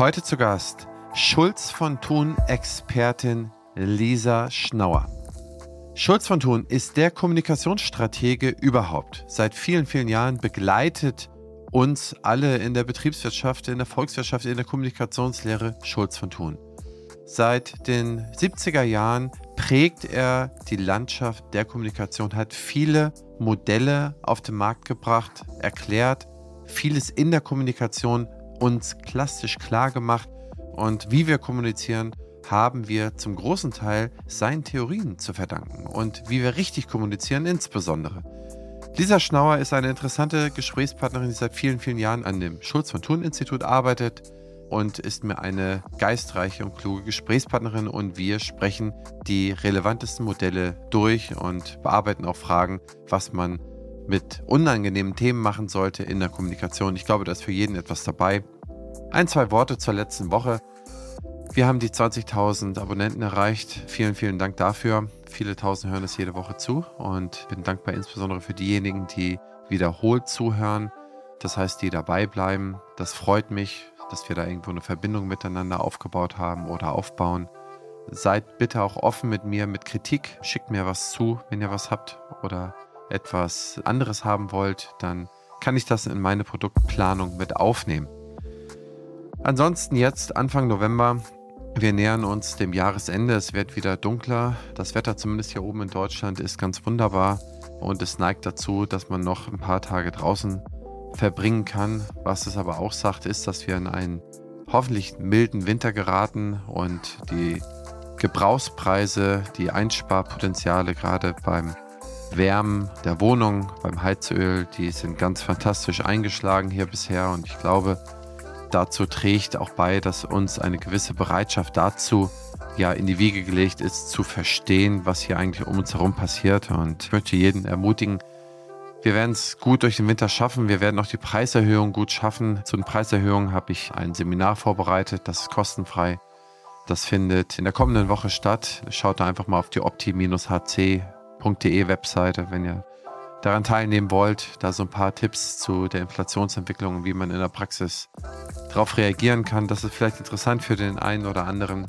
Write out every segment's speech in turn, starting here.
Heute zu Gast Schulz von Thun Expertin Lisa Schnauer. Schulz von Thun ist der Kommunikationsstratege überhaupt. Seit vielen, vielen Jahren begleitet uns alle in der Betriebswirtschaft, in der Volkswirtschaft, in der Kommunikationslehre Schulz von Thun. Seit den 70er Jahren prägt er die Landschaft der Kommunikation, hat viele Modelle auf den Markt gebracht, erklärt, vieles in der Kommunikation uns klassisch klar gemacht und wie wir kommunizieren, haben wir zum großen Teil seinen Theorien zu verdanken und wie wir richtig kommunizieren insbesondere. Lisa Schnauer ist eine interessante Gesprächspartnerin, die seit vielen, vielen Jahren an dem Schulz von Thun Institut arbeitet und ist mir eine geistreiche und kluge Gesprächspartnerin und wir sprechen die relevantesten Modelle durch und bearbeiten auch Fragen, was man mit unangenehmen Themen machen sollte in der Kommunikation. Ich glaube, da ist für jeden etwas dabei. Ein, zwei Worte zur letzten Woche. Wir haben die 20.000 Abonnenten erreicht. Vielen, vielen Dank dafür. Viele Tausend hören es jede Woche zu und bin dankbar insbesondere für diejenigen, die wiederholt zuhören. Das heißt, die dabei bleiben. Das freut mich, dass wir da irgendwo eine Verbindung miteinander aufgebaut haben oder aufbauen. Seid bitte auch offen mit mir, mit Kritik. Schickt mir was zu, wenn ihr was habt oder etwas anderes haben wollt, dann kann ich das in meine Produktplanung mit aufnehmen. Ansonsten jetzt Anfang November wir nähern uns dem Jahresende. Es wird wieder dunkler. Das Wetter, zumindest hier oben in Deutschland, ist ganz wunderbar. Und es neigt dazu, dass man noch ein paar Tage draußen verbringen kann. Was es aber auch sagt, ist, dass wir in einen hoffentlich milden Winter geraten und die Gebrauchspreise, die Einsparpotenziale gerade beim Wärmen der Wohnung, beim Heizöl, die sind ganz fantastisch eingeschlagen hier bisher. Und ich glaube, dazu trägt auch bei, dass uns eine gewisse Bereitschaft dazu ja in die Wiege gelegt ist, zu verstehen, was hier eigentlich um uns herum passiert. Und ich möchte jeden ermutigen, wir werden es gut durch den Winter schaffen. Wir werden auch die Preiserhöhung gut schaffen. Zu den Preiserhöhungen habe ich ein Seminar vorbereitet, das ist kostenfrei. Das findet in der kommenden Woche statt. Schaut da einfach mal auf die opti-hc.de Webseite, wenn ihr daran teilnehmen wollt, da so ein paar Tipps zu der Inflationsentwicklung und wie man in der Praxis darauf reagieren kann. Das ist vielleicht interessant für den einen oder anderen.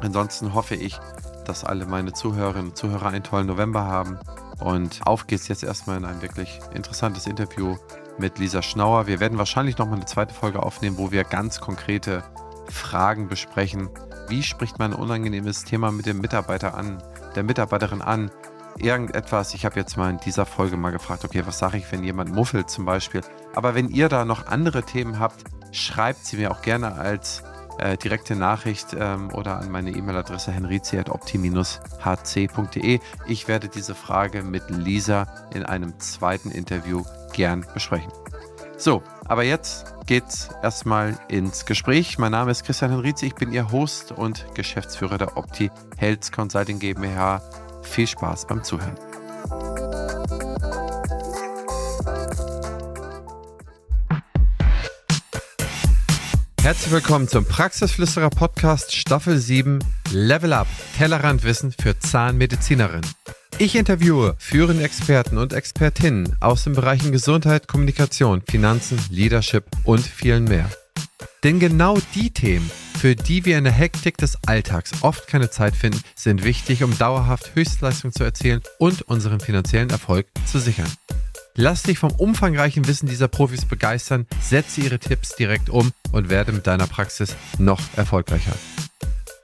Ansonsten hoffe ich, dass alle meine Zuhörerinnen und Zuhörer einen tollen November haben. Und auf geht's jetzt erstmal in ein wirklich interessantes Interview mit Lisa Schnauer. Wir werden wahrscheinlich nochmal eine zweite Folge aufnehmen, wo wir ganz konkrete Fragen besprechen. Wie spricht man ein unangenehmes Thema mit dem Mitarbeiter an, der Mitarbeiterin an? Irgendetwas, ich habe jetzt mal in dieser Folge mal gefragt, okay, was sage ich, wenn jemand muffelt zum Beispiel. Aber wenn ihr da noch andere Themen habt, schreibt sie mir auch gerne als äh, direkte Nachricht ähm, oder an meine E-Mail-Adresse henrizi.opti-hc.de. Ich werde diese Frage mit Lisa in einem zweiten Interview gern besprechen. So, aber jetzt geht's erstmal ins Gespräch. Mein Name ist Christian Henrizi, ich bin Ihr Host und Geschäftsführer der Opti Health Consulting GmbH viel Spaß beim Zuhören. Herzlich willkommen zum Praxisflüsterer Podcast Staffel 7 Level Up Tellerrandwissen für Zahnmedizinerinnen. Ich interviewe führende Experten und Expertinnen aus den Bereichen Gesundheit, Kommunikation, Finanzen, Leadership und vielen mehr. Denn genau die Themen für die wir in der Hektik des Alltags oft keine Zeit finden, sind wichtig, um dauerhaft Höchstleistung zu erzielen und unseren finanziellen Erfolg zu sichern. Lass dich vom umfangreichen Wissen dieser Profis begeistern, setze ihre Tipps direkt um und werde mit deiner Praxis noch erfolgreicher.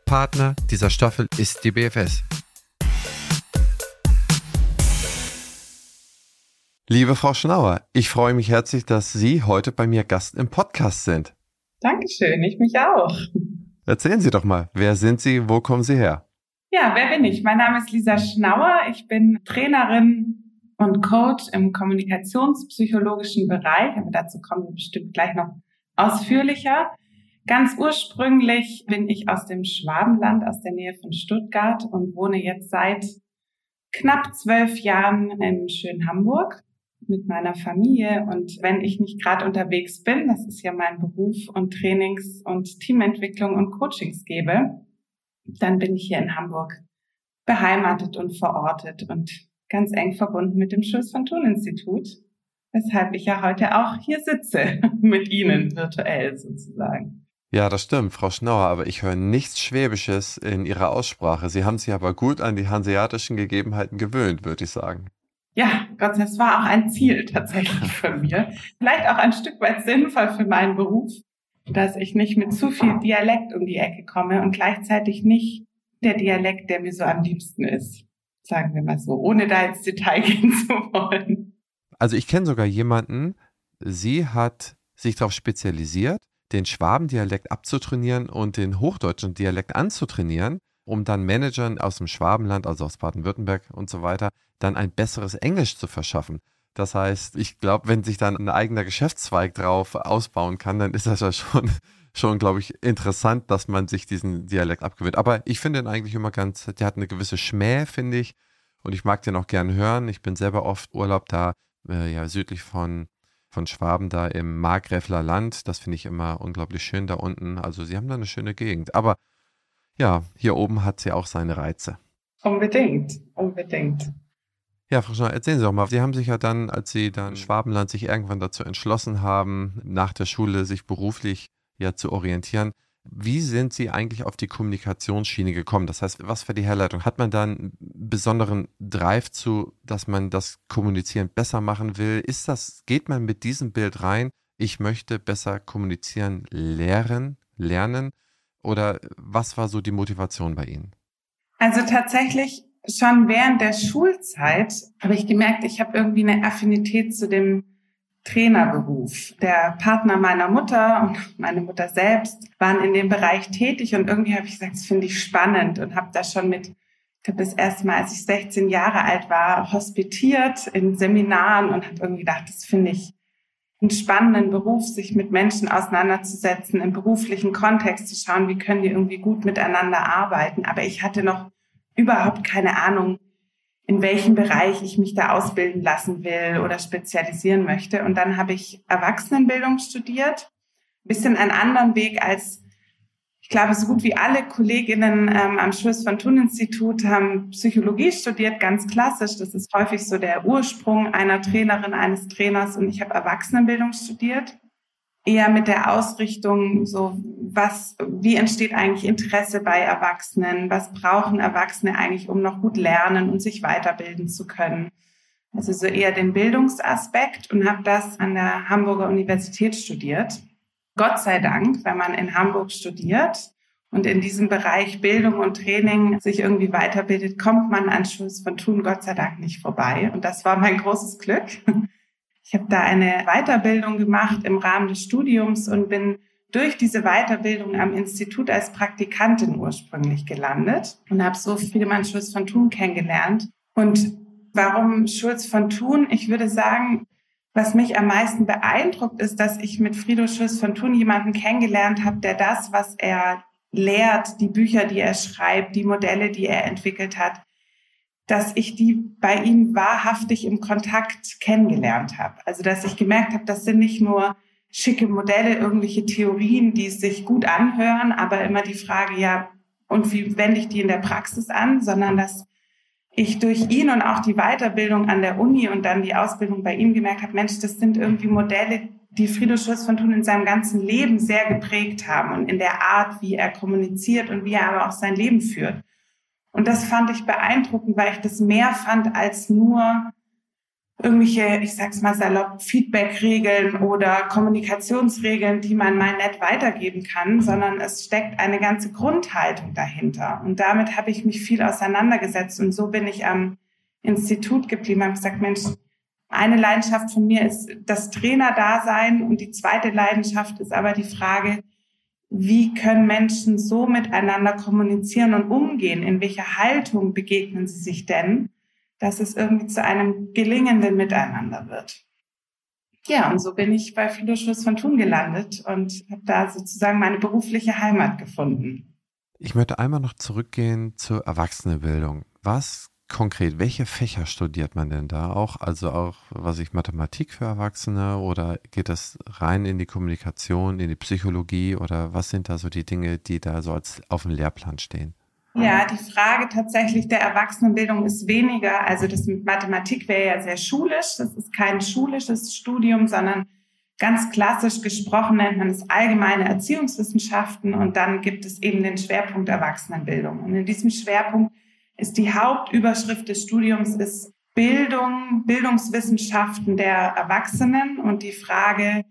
Partner dieser Staffel ist die BFS. Liebe Frau Schnauer, ich freue mich herzlich, dass Sie heute bei mir Gast im Podcast sind. Dankeschön, ich mich auch. Erzählen Sie doch mal, wer sind Sie, wo kommen Sie her? Ja, wer bin ich? Mein Name ist Lisa Schnauer. Ich bin Trainerin und Coach im kommunikationspsychologischen Bereich, aber dazu kommen wir bestimmt gleich noch ausführlicher. Ganz ursprünglich bin ich aus dem Schwabenland, aus der Nähe von Stuttgart und wohne jetzt seit knapp zwölf Jahren im schönen Hamburg mit meiner Familie. Und wenn ich nicht gerade unterwegs bin, das ist ja mein Beruf und Trainings- und Teamentwicklung und Coachings gebe, dann bin ich hier in Hamburg beheimatet und verortet und ganz eng verbunden mit dem Schulz von Thun Institut, weshalb ich ja heute auch hier sitze mit Ihnen virtuell sozusagen. Ja, das stimmt, Frau Schnauer, aber ich höre nichts Schwäbisches in Ihrer Aussprache. Sie haben sich aber gut an die hanseatischen Gegebenheiten gewöhnt, würde ich sagen. Ja, Gott sei Dank, es war auch ein Ziel tatsächlich von mir. Vielleicht auch ein Stück weit sinnvoll für meinen Beruf, dass ich nicht mit zu viel Dialekt um die Ecke komme und gleichzeitig nicht der Dialekt, der mir so am liebsten ist. Sagen wir mal so, ohne da ins Detail gehen zu wollen. Also ich kenne sogar jemanden, sie hat sich darauf spezialisiert, den Schwabendialekt abzutrainieren und den hochdeutschen Dialekt anzutrainieren, um dann Managern aus dem Schwabenland, also aus Baden-Württemberg und so weiter, dann ein besseres Englisch zu verschaffen. Das heißt, ich glaube, wenn sich dann ein eigener Geschäftszweig drauf ausbauen kann, dann ist das ja schon, schon, glaube ich, interessant, dass man sich diesen Dialekt abgewöhnt. Aber ich finde ihn eigentlich immer ganz, der hat eine gewisse Schmäh, finde ich. Und ich mag den auch gern hören. Ich bin selber oft Urlaub da, äh, ja, südlich von von Schwaben da im Markgräfler Land. Das finde ich immer unglaublich schön da unten. Also sie haben da eine schöne Gegend. Aber ja, hier oben hat sie auch seine Reize. Unbedingt, unbedingt. Ja, Frau Schneider, erzählen Sie doch mal, Sie haben sich ja dann, als Sie dann Schwabenland sich irgendwann dazu entschlossen haben, nach der Schule sich beruflich ja zu orientieren, wie sind Sie eigentlich auf die Kommunikationsschiene gekommen? Das heißt, was für die Herleitung? Hat man da einen besonderen Drive zu, dass man das Kommunizieren besser machen will? Ist das, geht man mit diesem Bild rein? Ich möchte besser kommunizieren lernen, lernen? Oder was war so die Motivation bei Ihnen? Also tatsächlich schon während der Schulzeit habe ich gemerkt, ich habe irgendwie eine Affinität zu dem Trainerberuf. Der Partner meiner Mutter und meine Mutter selbst waren in dem Bereich tätig und irgendwie habe ich gesagt, das finde ich spannend und habe da schon mit, ich habe das erste Mal, als ich 16 Jahre alt war, hospitiert in Seminaren und habe irgendwie gedacht, das finde ich einen spannenden Beruf, sich mit Menschen auseinanderzusetzen, im beruflichen Kontext zu schauen, wie können die irgendwie gut miteinander arbeiten. Aber ich hatte noch überhaupt keine Ahnung, in welchem Bereich ich mich da ausbilden lassen will oder spezialisieren möchte. Und dann habe ich Erwachsenenbildung studiert. Ein bisschen einen anderen Weg als, ich glaube, so gut wie alle Kolleginnen ähm, am Schluss von Thun Institut haben Psychologie studiert, ganz klassisch. Das ist häufig so der Ursprung einer Trainerin, eines Trainers. Und ich habe Erwachsenenbildung studiert eher mit der Ausrichtung, so was, wie entsteht eigentlich Interesse bei Erwachsenen? Was brauchen Erwachsene eigentlich, um noch gut lernen und sich weiterbilden zu können? Also so eher den Bildungsaspekt und habe das an der Hamburger Universität studiert. Gott sei Dank, wenn man in Hamburg studiert und in diesem Bereich Bildung und Training sich irgendwie weiterbildet, kommt man an Schluss von Tun Gott sei Dank nicht vorbei. Und das war mein großes Glück. Ich habe da eine Weiterbildung gemacht im Rahmen des Studiums und bin durch diese Weiterbildung am Institut als Praktikantin ursprünglich gelandet und habe so Friedemann Schulz von Thun kennengelernt. Und warum Schulz von Thun? Ich würde sagen, was mich am meisten beeindruckt, ist, dass ich mit Friedo Schulz von Thun jemanden kennengelernt habe, der das, was er lehrt, die Bücher, die er schreibt, die Modelle, die er entwickelt hat, dass ich die bei ihm wahrhaftig im Kontakt kennengelernt habe. Also dass ich gemerkt habe, das sind nicht nur schicke Modelle, irgendwelche Theorien, die sich gut anhören, aber immer die Frage, ja, und wie wende ich die in der Praxis an, sondern dass ich durch ihn und auch die Weiterbildung an der Uni und dann die Ausbildung bei ihm gemerkt habe, Mensch, das sind irgendwie Modelle, die Friedrich Schulz von Thun in seinem ganzen Leben sehr geprägt haben und in der Art, wie er kommuniziert und wie er aber auch sein Leben führt. Und das fand ich beeindruckend, weil ich das mehr fand als nur irgendwelche, ich sag's mal salopp, Feedback-Regeln oder Kommunikationsregeln, die man mal nett weitergeben kann, sondern es steckt eine ganze Grundhaltung dahinter. Und damit habe ich mich viel auseinandergesetzt. Und so bin ich am Institut geblieben. Ich habe gesagt, Mensch, eine Leidenschaft von mir ist das Trainer-Dasein und die zweite Leidenschaft ist aber die Frage, wie können Menschen so miteinander kommunizieren und umgehen? In welcher Haltung begegnen sie sich denn, dass es irgendwie zu einem gelingenden Miteinander wird? Ja, und so bin ich bei Philoschluss von Thun gelandet und habe da sozusagen meine berufliche Heimat gefunden. Ich möchte einmal noch zurückgehen zur Erwachsenenbildung. Was konkret, welche Fächer studiert man denn da auch? Also auch, was ich, Mathematik für Erwachsene oder geht das rein in die Kommunikation, in die Psychologie oder was sind da so die Dinge, die da so als auf dem Lehrplan stehen? Ja, die Frage tatsächlich der Erwachsenenbildung ist weniger. Also das mit Mathematik wäre ja sehr schulisch. Das ist kein schulisches Studium, sondern Ganz klassisch gesprochen nennt man es allgemeine Erziehungswissenschaften und dann gibt es eben den Schwerpunkt Erwachsenenbildung. Und in diesem Schwerpunkt ist die Hauptüberschrift des Studiums ist Bildung, Bildungswissenschaften der Erwachsenen und die Frage,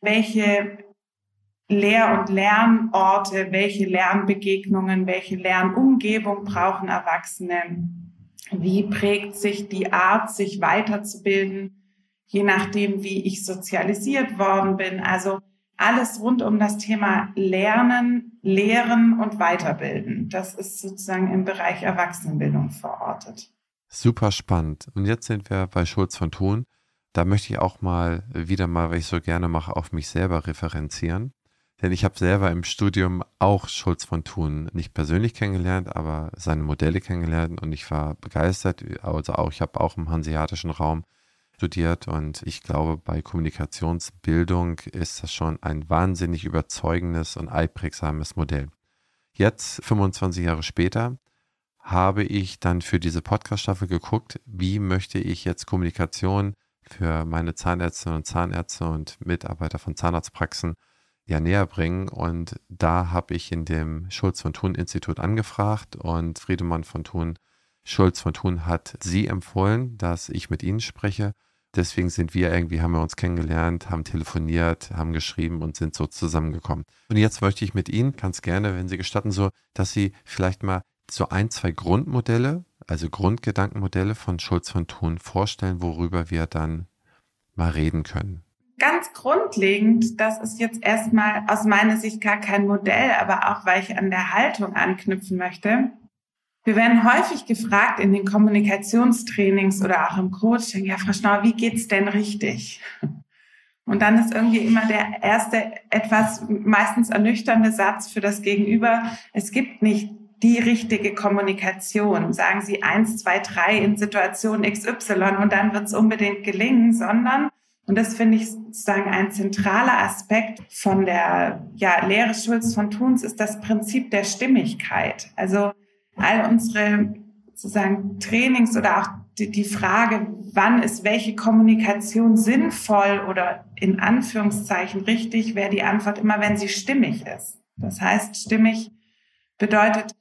welche Lehr- und Lernorte, welche Lernbegegnungen, welche Lernumgebung brauchen Erwachsene? Wie prägt sich die Art, sich weiterzubilden, je nachdem, wie ich sozialisiert worden bin? Also alles rund um das Thema Lernen, Lehren und Weiterbilden. Das ist sozusagen im Bereich Erwachsenenbildung verortet. Super spannend. Und jetzt sind wir bei Schulz von Thun. Da möchte ich auch mal wieder mal, weil ich so gerne mache, auf mich selber referenzieren. Denn ich habe selber im Studium auch Schulz von Thun nicht persönlich kennengelernt, aber seine Modelle kennengelernt und ich war begeistert. Also auch, ich habe auch im hanseatischen Raum studiert und ich glaube, bei Kommunikationsbildung ist das schon ein wahnsinnig überzeugendes und einprägsames Modell. Jetzt, 25 Jahre später, habe ich dann für diese Podcast-Staffel geguckt, wie möchte ich jetzt Kommunikation für meine Zahnärzte und Zahnärzte und Mitarbeiter von Zahnarztpraxen ja näher bringen. Und da habe ich in dem Schulz von Thun Institut angefragt und Friedemann von Thun, Schulz von Thun hat sie empfohlen, dass ich mit ihnen spreche. Deswegen sind wir irgendwie, haben wir uns kennengelernt, haben telefoniert, haben geschrieben und sind so zusammengekommen. Und jetzt möchte ich mit Ihnen ganz gerne, wenn Sie gestatten, so, dass Sie vielleicht mal so ein, zwei Grundmodelle, also Grundgedankenmodelle von Schulz von Thun vorstellen, worüber wir dann mal reden können ganz grundlegend, das ist jetzt erstmal aus meiner Sicht gar kein Modell, aber auch weil ich an der Haltung anknüpfen möchte. Wir werden häufig gefragt in den Kommunikationstrainings oder auch im Coaching, ja, Frau Schnauer, wie geht's denn richtig? Und dann ist irgendwie immer der erste etwas meistens ernüchternde Satz für das Gegenüber. Es gibt nicht die richtige Kommunikation. Sagen Sie eins, zwei, drei in Situation XY und dann wird es unbedingt gelingen, sondern und das finde ich sozusagen ein zentraler Aspekt von der ja, Lehre Schulz von Thuns ist das Prinzip der Stimmigkeit. Also all unsere sozusagen Trainings oder auch die, die Frage, wann ist welche Kommunikation sinnvoll oder in Anführungszeichen richtig, wäre die Antwort immer, wenn sie stimmig ist. Das heißt, stimmig bedeutet,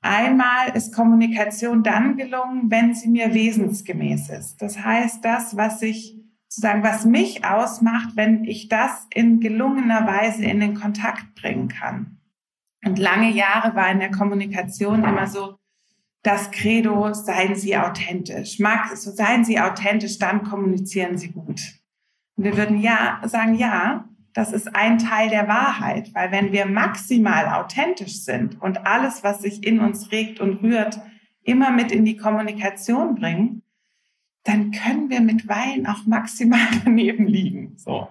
einmal ist Kommunikation dann gelungen, wenn sie mir wesensgemäß ist. Das heißt, das, was ich sozusagen, was mich ausmacht, wenn ich das in gelungener Weise in den Kontakt bringen kann. Und lange Jahre war in der Kommunikation immer so, das Credo, seien Sie authentisch. Mag, so seien Sie authentisch, dann kommunizieren Sie gut. Und wir würden ja sagen, ja, das ist ein Teil der Wahrheit, weil wenn wir maximal authentisch sind und alles, was sich in uns regt und rührt, immer mit in die Kommunikation bringen, dann können wir mit Weilen auch maximal daneben liegen. So.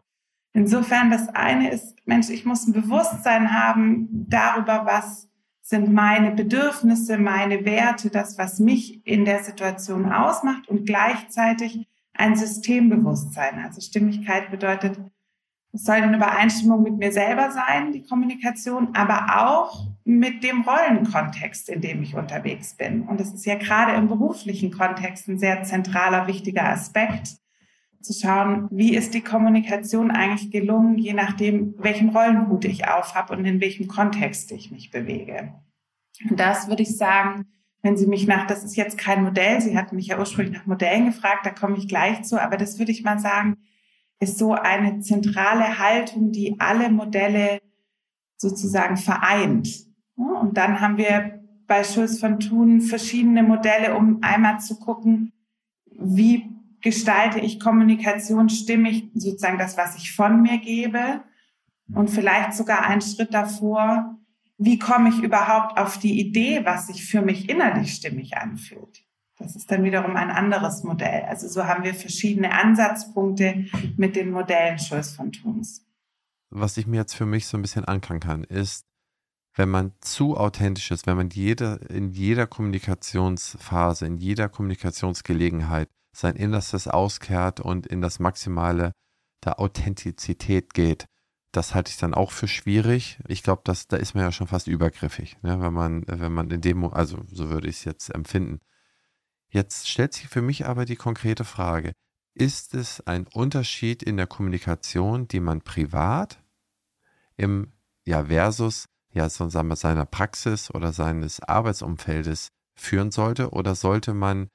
Insofern das eine ist, Mensch, ich muss ein Bewusstsein haben darüber, was sind meine Bedürfnisse, meine Werte, das, was mich in der Situation ausmacht und gleichzeitig ein Systembewusstsein. Also Stimmigkeit bedeutet, es soll in Übereinstimmung mit mir selber sein, die Kommunikation, aber auch mit dem Rollenkontext, in dem ich unterwegs bin. Und das ist ja gerade im beruflichen Kontext ein sehr zentraler, wichtiger Aspekt, zu schauen, wie ist die Kommunikation eigentlich gelungen, je nachdem, welchen Rollenhut ich aufhab und in welchem Kontext ich mich bewege. Und das würde ich sagen, wenn Sie mich nach, das ist jetzt kein Modell, Sie hatten mich ja ursprünglich nach Modellen gefragt, da komme ich gleich zu, aber das würde ich mal sagen, ist so eine zentrale Haltung, die alle Modelle sozusagen vereint. Und dann haben wir bei Schulz von Thun verschiedene Modelle, um einmal zu gucken, wie gestalte ich Kommunikation stimmig, sozusagen das, was ich von mir gebe. Und vielleicht sogar einen Schritt davor, wie komme ich überhaupt auf die Idee, was sich für mich innerlich stimmig anfühlt. Das ist dann wiederum ein anderes Modell. Also so haben wir verschiedene Ansatzpunkte mit den Modellen Schulz von Thuns. Was ich mir jetzt für mich so ein bisschen ankern kann, ist, wenn man zu authentisch ist, wenn man jede, in jeder Kommunikationsphase, in jeder Kommunikationsgelegenheit sein Innerstes auskehrt und in das Maximale der Authentizität geht, das halte ich dann auch für schwierig. Ich glaube, da ist man ja schon fast übergriffig, ne? wenn man, wenn man in dem, also so würde ich es jetzt empfinden. Jetzt stellt sich für mich aber die konkrete Frage, ist es ein Unterschied in der Kommunikation, die man privat im ja versus ja so sagen wir, seiner Praxis oder seines Arbeitsumfeldes führen sollte oder sollte man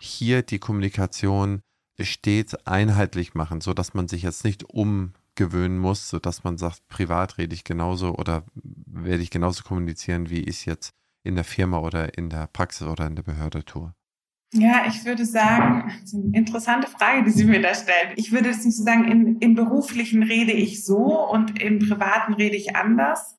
hier die Kommunikation stets einheitlich machen, so dass man sich jetzt nicht umgewöhnen muss, so dass man sagt, privat rede ich genauso oder werde ich genauso kommunizieren, wie ich es jetzt in der Firma oder in der Praxis oder in der Behörde tue. Ja, ich würde sagen, das ist eine interessante Frage, die Sie mir da stellen. Ich würde es nicht so sagen, in, im beruflichen rede ich so und im privaten rede ich anders,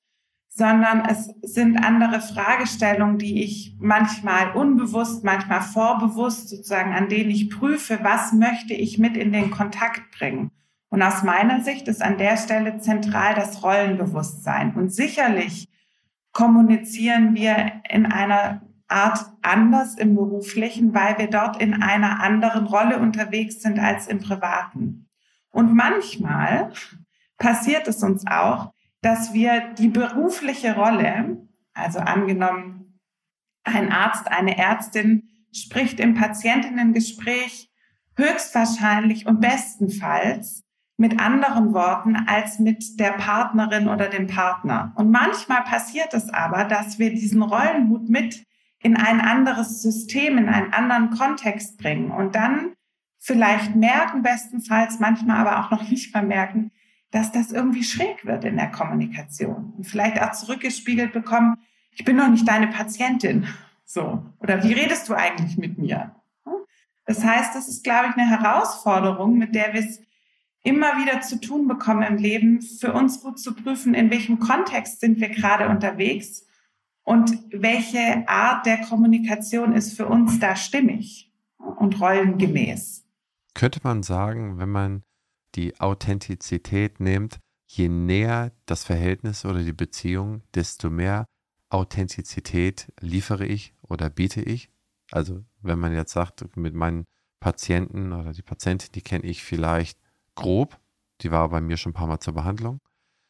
sondern es sind andere Fragestellungen, die ich manchmal unbewusst, manchmal vorbewusst sozusagen, an denen ich prüfe, was möchte ich mit in den Kontakt bringen. Und aus meiner Sicht ist an der Stelle zentral das Rollenbewusstsein. Und sicherlich kommunizieren wir in einer Art anders im beruflichen, weil wir dort in einer anderen Rolle unterwegs sind als im privaten. Und manchmal passiert es uns auch, dass wir die berufliche Rolle, also angenommen, ein Arzt, eine Ärztin spricht im Patientinnengespräch höchstwahrscheinlich und bestenfalls mit anderen Worten als mit der Partnerin oder dem Partner. Und manchmal passiert es aber, dass wir diesen Rollenhut mit in ein anderes System, in einen anderen Kontext bringen und dann vielleicht merken, bestenfalls manchmal aber auch noch nicht vermerken, dass das irgendwie schräg wird in der Kommunikation und vielleicht auch zurückgespiegelt bekommen, ich bin noch nicht deine Patientin. So. Oder wie redest du eigentlich mit mir? Das heißt, das ist, glaube ich, eine Herausforderung, mit der wir es immer wieder zu tun bekommen im Leben, für uns gut zu prüfen, in welchem Kontext sind wir gerade unterwegs und welche Art der Kommunikation ist für uns da stimmig und rollengemäß. Könnte man sagen, wenn man die Authentizität nimmt, je näher das Verhältnis oder die Beziehung, desto mehr Authentizität liefere ich oder biete ich. Also wenn man jetzt sagt, mit meinen Patienten oder die Patientin, die kenne ich vielleicht grob, die war bei mir schon ein paar Mal zur Behandlung,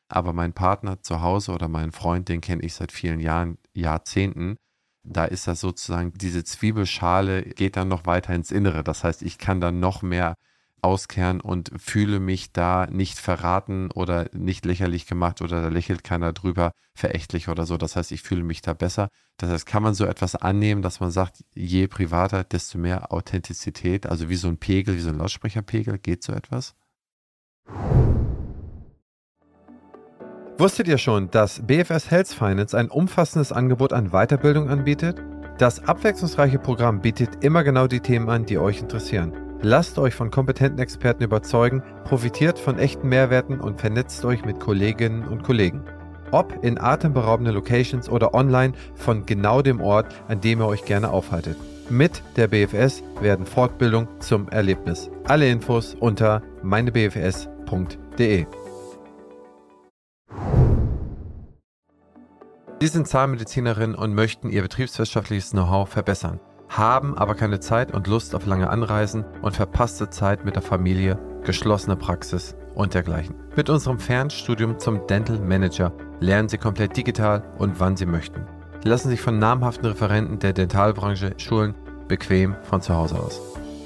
aber mein Partner zu Hause oder mein Freund, den kenne ich seit vielen Jahren, Jahrzehnten, da ist das sozusagen, diese Zwiebelschale geht dann noch weiter ins Innere. Das heißt, ich kann dann noch mehr auskehren und fühle mich da nicht verraten oder nicht lächerlich gemacht oder da lächelt keiner drüber, verächtlich oder so. Das heißt, ich fühle mich da besser. Das heißt, kann man so etwas annehmen, dass man sagt, je privater, desto mehr Authentizität, also wie so ein Pegel, wie so ein Lautsprecherpegel, geht so etwas? Wusstet ihr schon, dass BFS Health Finance ein umfassendes Angebot an Weiterbildung anbietet? Das abwechslungsreiche Programm bietet immer genau die Themen an, die euch interessieren. Lasst euch von kompetenten Experten überzeugen, profitiert von echten Mehrwerten und vernetzt euch mit Kolleginnen und Kollegen. Ob in atemberaubenden Locations oder online von genau dem Ort, an dem ihr euch gerne aufhaltet. Mit der BFS werden Fortbildung zum Erlebnis. Alle Infos unter meinebfs.de. Sie sind Zahnmedizinerin und möchten Ihr betriebswirtschaftliches Know-how verbessern haben aber keine Zeit und Lust auf lange Anreisen und verpasste Zeit mit der Familie, geschlossene Praxis und dergleichen. Mit unserem Fernstudium zum Dental Manager lernen Sie komplett digital und wann Sie möchten. Lassen sich von namhaften Referenten der Dentalbranche schulen, bequem von zu Hause aus.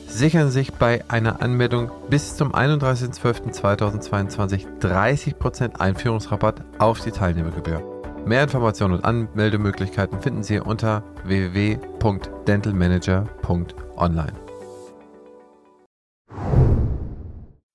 Sichern sich bei einer Anmeldung bis zum 31.12.2022 30% Einführungsrabatt auf die Teilnehmergebühr. Mehr Informationen und Anmeldemöglichkeiten finden Sie unter www.dentalmanager.online.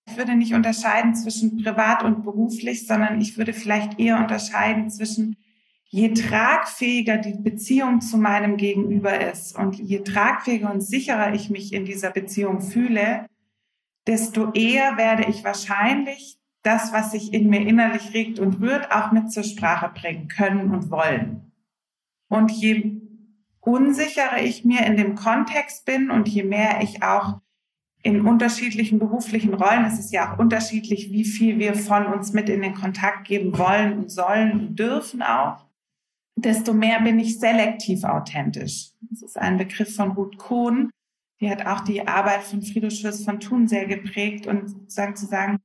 Ich würde nicht unterscheiden zwischen privat und beruflich, sondern ich würde vielleicht eher unterscheiden zwischen je tragfähiger die Beziehung zu meinem Gegenüber ist und je tragfähiger und sicherer ich mich in dieser Beziehung fühle, desto eher werde ich wahrscheinlich das, was sich in mir innerlich regt und rührt, auch mit zur Sprache bringen können und wollen. Und je unsicherer ich mir in dem Kontext bin und je mehr ich auch in unterschiedlichen beruflichen Rollen, es ist ja auch unterschiedlich, wie viel wir von uns mit in den Kontakt geben wollen und sollen und dürfen auch, desto mehr bin ich selektiv authentisch. Das ist ein Begriff von Ruth Kohn. Die hat auch die Arbeit von Friedrich Schütz von Thun sehr geprägt und sozusagen zu sagen,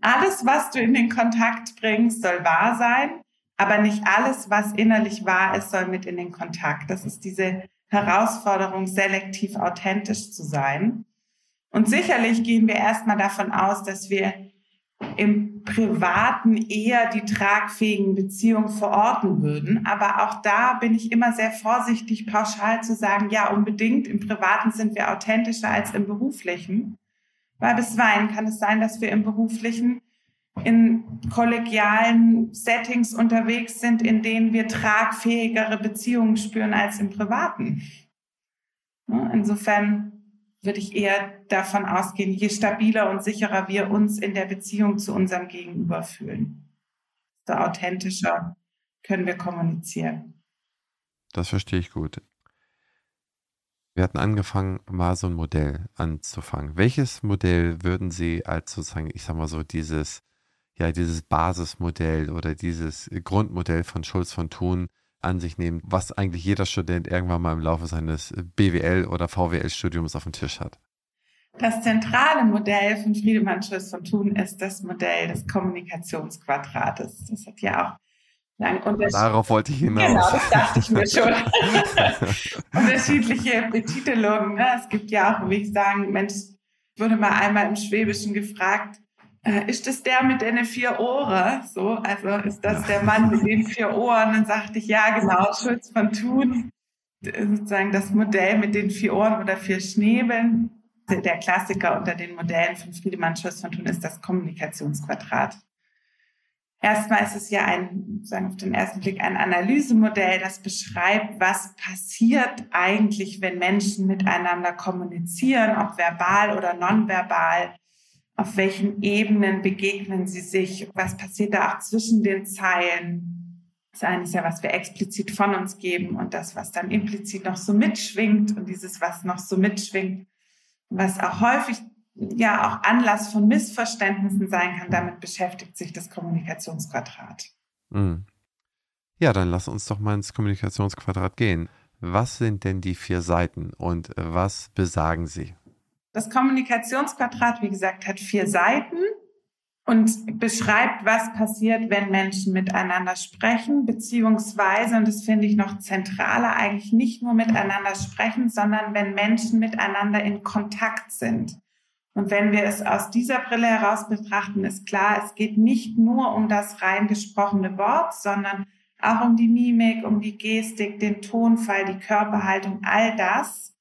alles, was du in den Kontakt bringst, soll wahr sein, aber nicht alles, was innerlich wahr ist, soll mit in den Kontakt. Das ist diese Herausforderung, selektiv authentisch zu sein. Und sicherlich gehen wir erstmal davon aus, dass wir im Privaten eher die tragfähigen Beziehungen verorten würden. Aber auch da bin ich immer sehr vorsichtig, pauschal zu sagen, ja, unbedingt. Im Privaten sind wir authentischer als im Beruflichen. Weil bisweilen kann es sein, dass wir im Beruflichen in kollegialen Settings unterwegs sind, in denen wir tragfähigere Beziehungen spüren als im Privaten. Insofern würde ich eher davon ausgehen, je stabiler und sicherer wir uns in der Beziehung zu unserem Gegenüber fühlen, desto authentischer können wir kommunizieren. Das verstehe ich gut. Wir hatten angefangen, mal so ein Modell anzufangen. Welches Modell würden Sie als sozusagen, ich sag mal so, dieses, ja, dieses Basismodell oder dieses Grundmodell von Schulz von Thun an sich nehmen, was eigentlich jeder Student irgendwann mal im Laufe seines BWL- oder VWL-Studiums auf dem Tisch hat? Das zentrale Modell von Friedemann Schulz von Thun ist das Modell des Kommunikationsquadrates. Das hat ja auch lang Darauf wollte ich hinaus. Genau, das dachte ich mir schon. unterschiedliche Betitelungen. Ne? Es gibt ja auch, wie ich sagen, Mensch, wurde mal einmal im Schwäbischen gefragt, äh, ist das der mit den vier Ohren? So, also ist das der Mann mit den vier Ohren? Dann sagte ich, ja, genau, Schulz von Thun, sozusagen das Modell mit den vier Ohren oder vier Schnäbeln. Der Klassiker unter den Modellen von Friedemann Schulz von Thun ist das Kommunikationsquadrat. Erstmal ist es ja ein, sagen auf den ersten Blick, ein Analysemodell, das beschreibt, was passiert eigentlich, wenn Menschen miteinander kommunizieren, ob verbal oder nonverbal auf welchen Ebenen begegnen sie sich, was passiert da auch zwischen den Zeilen. Das eine ist ja, was wir explizit von uns geben und das, was dann implizit noch so mitschwingt und dieses, was noch so mitschwingt, was auch häufig ja auch Anlass von Missverständnissen sein kann, damit beschäftigt sich das Kommunikationsquadrat. Mhm. Ja, dann lass uns doch mal ins Kommunikationsquadrat gehen. Was sind denn die vier Seiten und was besagen sie? Das Kommunikationsquadrat, wie gesagt, hat vier Seiten und beschreibt, was passiert, wenn Menschen miteinander sprechen, beziehungsweise, und das finde ich noch zentraler, eigentlich nicht nur miteinander sprechen, sondern wenn Menschen miteinander in Kontakt sind. Und wenn wir es aus dieser Brille heraus betrachten, ist klar, es geht nicht nur um das rein gesprochene Wort, sondern auch um die Mimik, um die Gestik, den Tonfall, die Körperhaltung, all das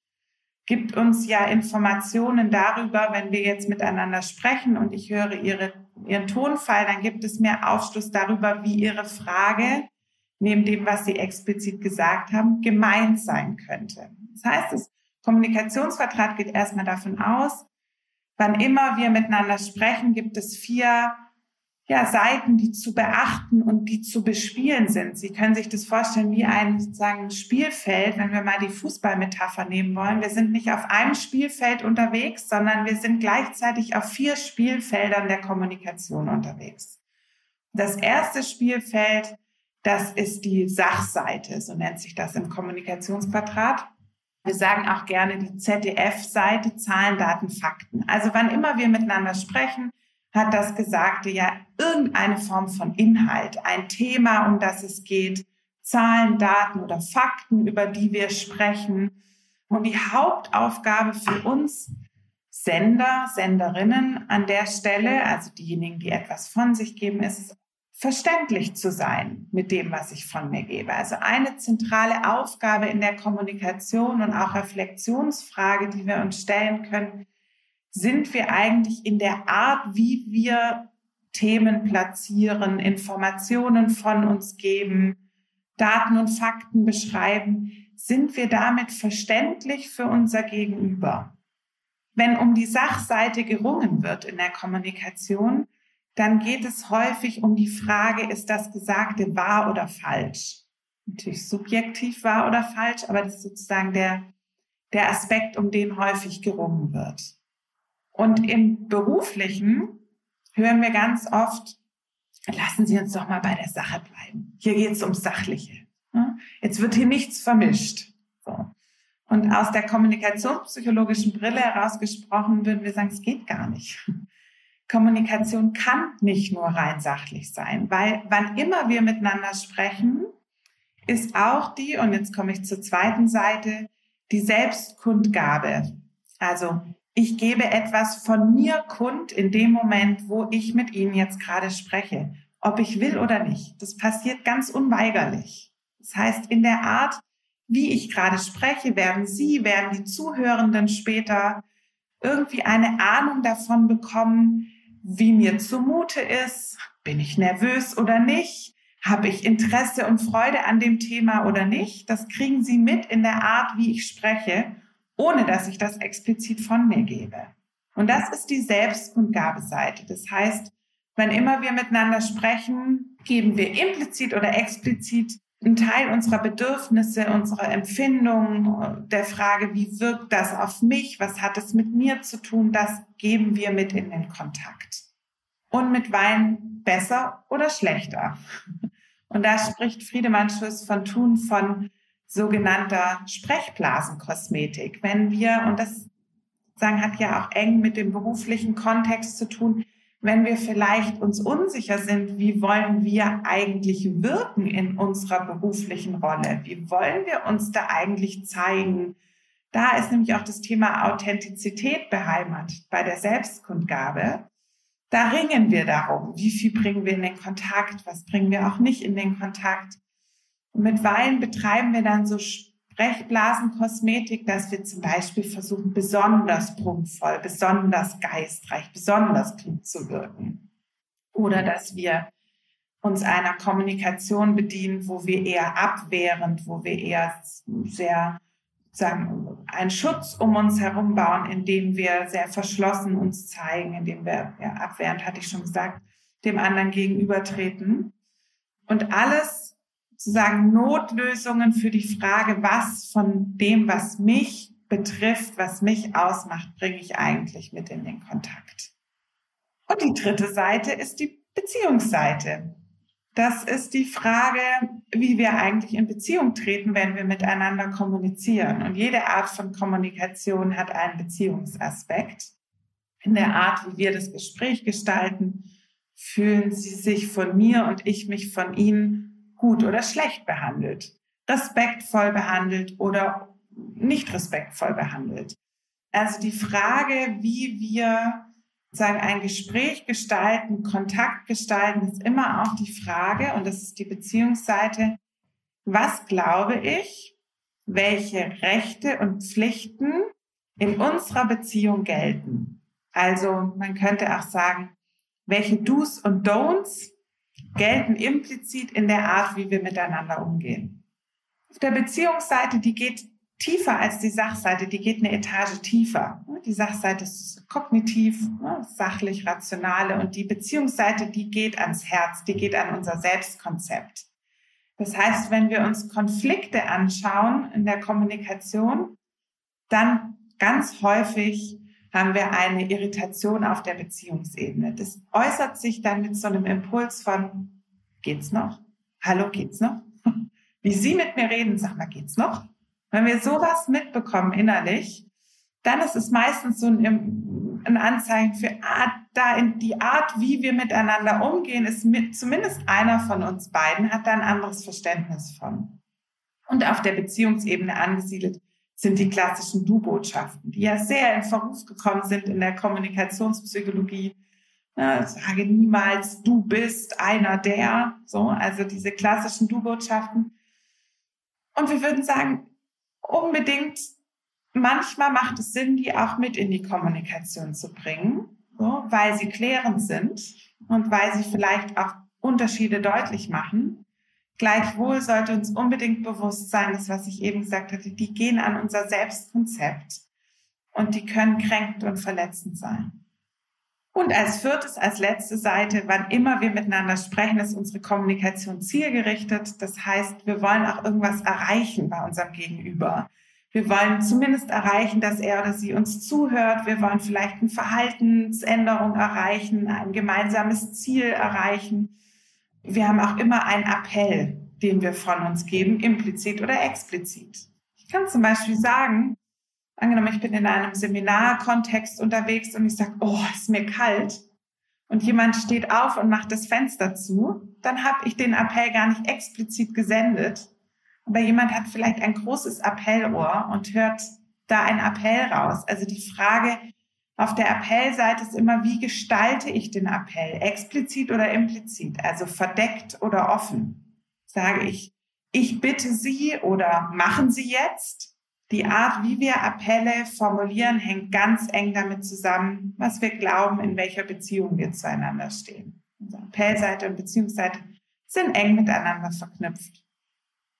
gibt uns ja Informationen darüber, wenn wir jetzt miteinander sprechen und ich höre ihre, ihren Tonfall, dann gibt es mehr Aufschluss darüber, wie ihre Frage, neben dem, was sie explizit gesagt haben, gemeint sein könnte. Das heißt, das Kommunikationsvertrag geht erstmal davon aus, wann immer wir miteinander sprechen, gibt es vier ja, Seiten, die zu beachten und die zu bespielen sind. Sie können sich das vorstellen wie ein sozusagen Spielfeld, wenn wir mal die Fußballmetapher nehmen wollen. Wir sind nicht auf einem Spielfeld unterwegs, sondern wir sind gleichzeitig auf vier Spielfeldern der Kommunikation unterwegs. Das erste Spielfeld, das ist die Sachseite, so nennt sich das im Kommunikationsquadrat. Wir sagen auch gerne die ZDF-Seite, Zahlen, Daten, Fakten. Also wann immer wir miteinander sprechen, hat das Gesagte ja irgendeine Form von Inhalt, ein Thema, um das es geht, Zahlen, Daten oder Fakten, über die wir sprechen. Und die Hauptaufgabe für uns Sender, Senderinnen an der Stelle, also diejenigen, die etwas von sich geben, ist verständlich zu sein mit dem, was ich von mir gebe. Also eine zentrale Aufgabe in der Kommunikation und auch Reflexionsfrage, die wir uns stellen können, sind wir eigentlich in der Art, wie wir Themen platzieren, Informationen von uns geben, Daten und Fakten beschreiben, sind wir damit verständlich für unser Gegenüber. Wenn um die Sachseite gerungen wird in der Kommunikation, dann geht es häufig um die Frage, ist das Gesagte wahr oder falsch? Natürlich subjektiv wahr oder falsch, aber das ist sozusagen der, der Aspekt, um den häufig gerungen wird. Und im beruflichen hören wir ganz oft, lassen Sie uns doch mal bei der Sache bleiben. Hier geht es ums Sachliche. Jetzt wird hier nichts vermischt. Und aus der kommunikationspsychologischen Brille herausgesprochen würden wir sagen, es geht gar nicht. Kommunikation kann nicht nur rein sachlich sein, weil wann immer wir miteinander sprechen, ist auch die, und jetzt komme ich zur zweiten Seite, die Selbstkundgabe. Also ich gebe etwas von mir kund in dem Moment, wo ich mit Ihnen jetzt gerade spreche, ob ich will oder nicht. Das passiert ganz unweigerlich. Das heißt, in der Art, wie ich gerade spreche, werden Sie, werden die Zuhörenden später irgendwie eine Ahnung davon bekommen, wie mir zumute ist, bin ich nervös oder nicht, habe ich Interesse und Freude an dem Thema oder nicht. Das kriegen Sie mit in der Art, wie ich spreche ohne dass ich das explizit von mir gebe. Und das ist die Selbstkundgabeseite. Das heißt, wenn immer wir miteinander sprechen, geben wir implizit oder explizit einen Teil unserer Bedürfnisse, unserer Empfindungen, der Frage, wie wirkt das auf mich, was hat es mit mir zu tun, das geben wir mit in den Kontakt. Und mit Wein besser oder schlechter. Und da spricht Friedemann Schuss von Thun von sogenannter Sprechblasenkosmetik. Wenn wir, und das sagen, hat ja auch eng mit dem beruflichen Kontext zu tun, wenn wir vielleicht uns unsicher sind, wie wollen wir eigentlich wirken in unserer beruflichen Rolle? Wie wollen wir uns da eigentlich zeigen? Da ist nämlich auch das Thema Authentizität beheimatet bei der Selbstkundgabe. Da ringen wir darum, wie viel bringen wir in den Kontakt, was bringen wir auch nicht in den Kontakt. Und mit Wein betreiben wir dann so Sprechblasenkosmetik, dass wir zum Beispiel versuchen, besonders prunkvoll, besonders geistreich, besonders klug zu wirken. Oder dass wir uns einer Kommunikation bedienen, wo wir eher abwehrend, wo wir eher sehr sagen, einen Schutz um uns herum bauen, indem wir sehr verschlossen uns zeigen, indem wir, ja, abwehrend hatte ich schon gesagt, dem anderen gegenübertreten. Und alles sozusagen Notlösungen für die Frage, was von dem, was mich betrifft, was mich ausmacht, bringe ich eigentlich mit in den Kontakt. Und die dritte Seite ist die Beziehungsseite. Das ist die Frage, wie wir eigentlich in Beziehung treten, wenn wir miteinander kommunizieren. Und jede Art von Kommunikation hat einen Beziehungsaspekt. In der Art, wie wir das Gespräch gestalten, fühlen Sie sich von mir und ich mich von Ihnen gut oder schlecht behandelt, respektvoll behandelt oder nicht respektvoll behandelt. Also die Frage, wie wir sagen, ein Gespräch gestalten, Kontakt gestalten, ist immer auch die Frage, und das ist die Beziehungsseite, was glaube ich, welche Rechte und Pflichten in unserer Beziehung gelten. Also man könnte auch sagen, welche Do's und Don'ts gelten implizit in der Art, wie wir miteinander umgehen. Auf der Beziehungsseite, die geht tiefer als die Sachseite, die geht eine Etage tiefer. Die Sachseite ist kognitiv, sachlich, rationale und die Beziehungsseite, die geht ans Herz, die geht an unser Selbstkonzept. Das heißt, wenn wir uns Konflikte anschauen in der Kommunikation, dann ganz häufig haben wir eine Irritation auf der Beziehungsebene. Das äußert sich dann mit so einem Impuls von, geht's noch? Hallo, geht's noch? Wie Sie mit mir reden, sag mal, geht's noch? Wenn wir sowas mitbekommen innerlich, dann ist es meistens so ein, ein Anzeichen für Art, da in die Art, wie wir miteinander umgehen, ist mit, zumindest einer von uns beiden hat da ein anderes Verständnis von. Und auf der Beziehungsebene angesiedelt sind die klassischen Du-Botschaften, die ja sehr in Verruf gekommen sind in der Kommunikationspsychologie. Ja, sage niemals, du bist einer der, so, also diese klassischen Du-Botschaften. Und wir würden sagen, unbedingt, manchmal macht es Sinn, die auch mit in die Kommunikation zu bringen, so, weil sie klärend sind und weil sie vielleicht auch Unterschiede deutlich machen. Gleichwohl sollte uns unbedingt bewusst sein, das, was ich eben gesagt hatte, die gehen an unser Selbstkonzept und die können kränkend und verletzend sein. Und als viertes, als letzte Seite, wann immer wir miteinander sprechen, ist unsere Kommunikation zielgerichtet. Das heißt, wir wollen auch irgendwas erreichen bei unserem Gegenüber. Wir wollen zumindest erreichen, dass er oder sie uns zuhört. Wir wollen vielleicht eine Verhaltensänderung erreichen, ein gemeinsames Ziel erreichen wir haben auch immer einen Appell, den wir von uns geben, implizit oder explizit. Ich kann zum Beispiel sagen, angenommen, ich bin in einem Seminarkontext unterwegs und ich sage, oh, ist mir kalt, und jemand steht auf und macht das Fenster zu, dann habe ich den Appell gar nicht explizit gesendet. Aber jemand hat vielleicht ein großes Appellohr und hört da einen Appell raus. Also die Frage, auf der Appellseite ist immer, wie gestalte ich den Appell? Explizit oder implizit? Also verdeckt oder offen? Sage ich, ich bitte Sie oder machen Sie jetzt? Die Art, wie wir Appelle formulieren, hängt ganz eng damit zusammen, was wir glauben, in welcher Beziehung wir zueinander stehen. Unsere Appellseite und Beziehungsseite sind eng miteinander verknüpft.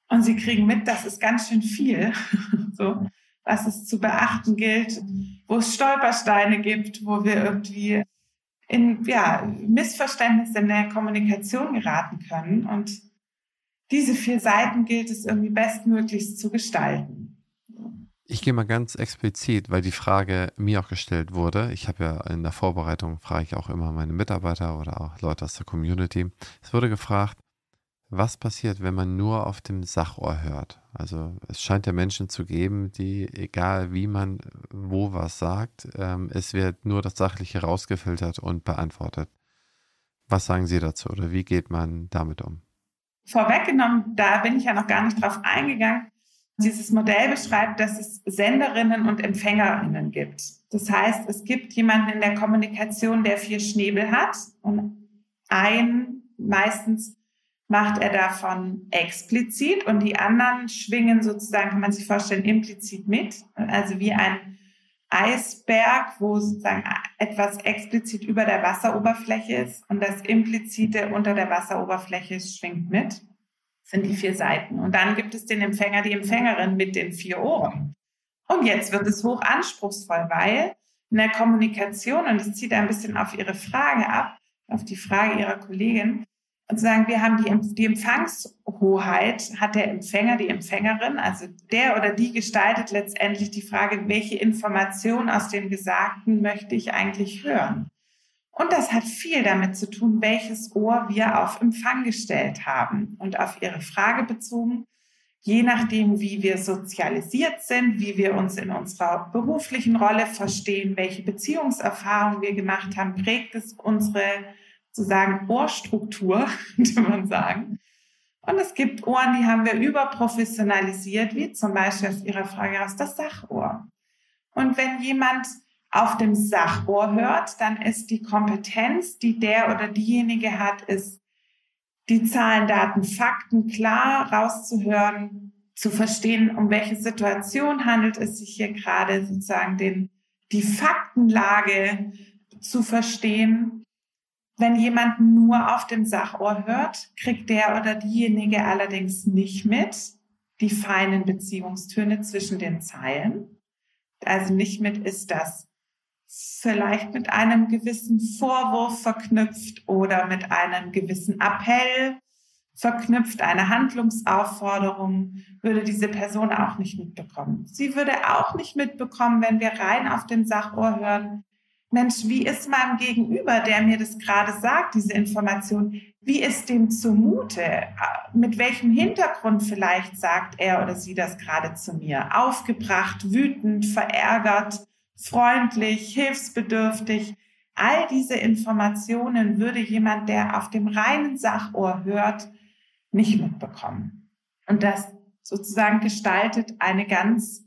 Und Sie kriegen mit, das ist ganz schön viel, so, was es zu beachten gilt, wo es Stolpersteine gibt, wo wir irgendwie in ja, Missverständnisse in der Kommunikation geraten können. Und diese vier Seiten gilt es irgendwie bestmöglichst zu gestalten. Ich gehe mal ganz explizit, weil die Frage mir auch gestellt wurde. Ich habe ja in der Vorbereitung, frage ich auch immer meine Mitarbeiter oder auch Leute aus der Community. Es wurde gefragt, was passiert, wenn man nur auf dem Sachohr hört? Also es scheint ja Menschen zu geben, die, egal wie man wo was sagt, ähm, es wird nur das Sachliche rausgefiltert und beantwortet. Was sagen Sie dazu oder wie geht man damit um? Vorweggenommen, da bin ich ja noch gar nicht drauf eingegangen. Dieses Modell beschreibt, dass es Senderinnen und Empfängerinnen gibt. Das heißt, es gibt jemanden in der Kommunikation, der vier Schnäbel hat und ein, meistens macht er davon explizit und die anderen schwingen sozusagen, kann man sich vorstellen, implizit mit. Also wie ein Eisberg, wo sozusagen etwas explizit über der Wasseroberfläche ist und das implizite unter der Wasseroberfläche schwingt mit sind die vier Seiten. Und dann gibt es den Empfänger, die Empfängerin mit den vier Ohren. Und jetzt wird es hoch anspruchsvoll, weil in der Kommunikation, und das zieht ein bisschen auf Ihre Frage ab, auf die Frage Ihrer Kollegin, und sagen, wir haben die, die Empfangshoheit, hat der Empfänger, die Empfängerin, also der oder die gestaltet letztendlich die Frage, welche Information aus dem Gesagten möchte ich eigentlich hören. Und das hat viel damit zu tun, welches Ohr wir auf Empfang gestellt haben. Und auf Ihre Frage bezogen, je nachdem, wie wir sozialisiert sind, wie wir uns in unserer beruflichen Rolle verstehen, welche Beziehungserfahrungen wir gemacht haben, prägt es unsere sozusagen Ohrstruktur, könnte man sagen. Und es gibt Ohren, die haben wir überprofessionalisiert, wie zum Beispiel auf Ihrer Frage aus das Sachohr. Und wenn jemand auf dem Sachohr hört, dann ist die Kompetenz, die der oder diejenige hat, ist, die Zahlen, Daten, Fakten klar rauszuhören, zu verstehen, um welche Situation handelt es sich hier gerade, sozusagen den, die Faktenlage zu verstehen. Wenn jemand nur auf dem Sachohr hört, kriegt der oder diejenige allerdings nicht mit die feinen Beziehungstöne zwischen den Zeilen. Also nicht mit ist das vielleicht mit einem gewissen Vorwurf verknüpft oder mit einem gewissen Appell verknüpft, eine Handlungsaufforderung, würde diese Person auch nicht mitbekommen. Sie würde auch nicht mitbekommen, wenn wir rein auf den Sachohr hören, Mensch, wie ist meinem Gegenüber, der mir das gerade sagt, diese Information, wie ist dem zumute? Mit welchem Hintergrund vielleicht sagt er oder sie das gerade zu mir? Aufgebracht, wütend, verärgert, freundlich, hilfsbedürftig. All diese Informationen würde jemand, der auf dem reinen Sachohr hört, nicht mitbekommen. Und das sozusagen gestaltet eine ganz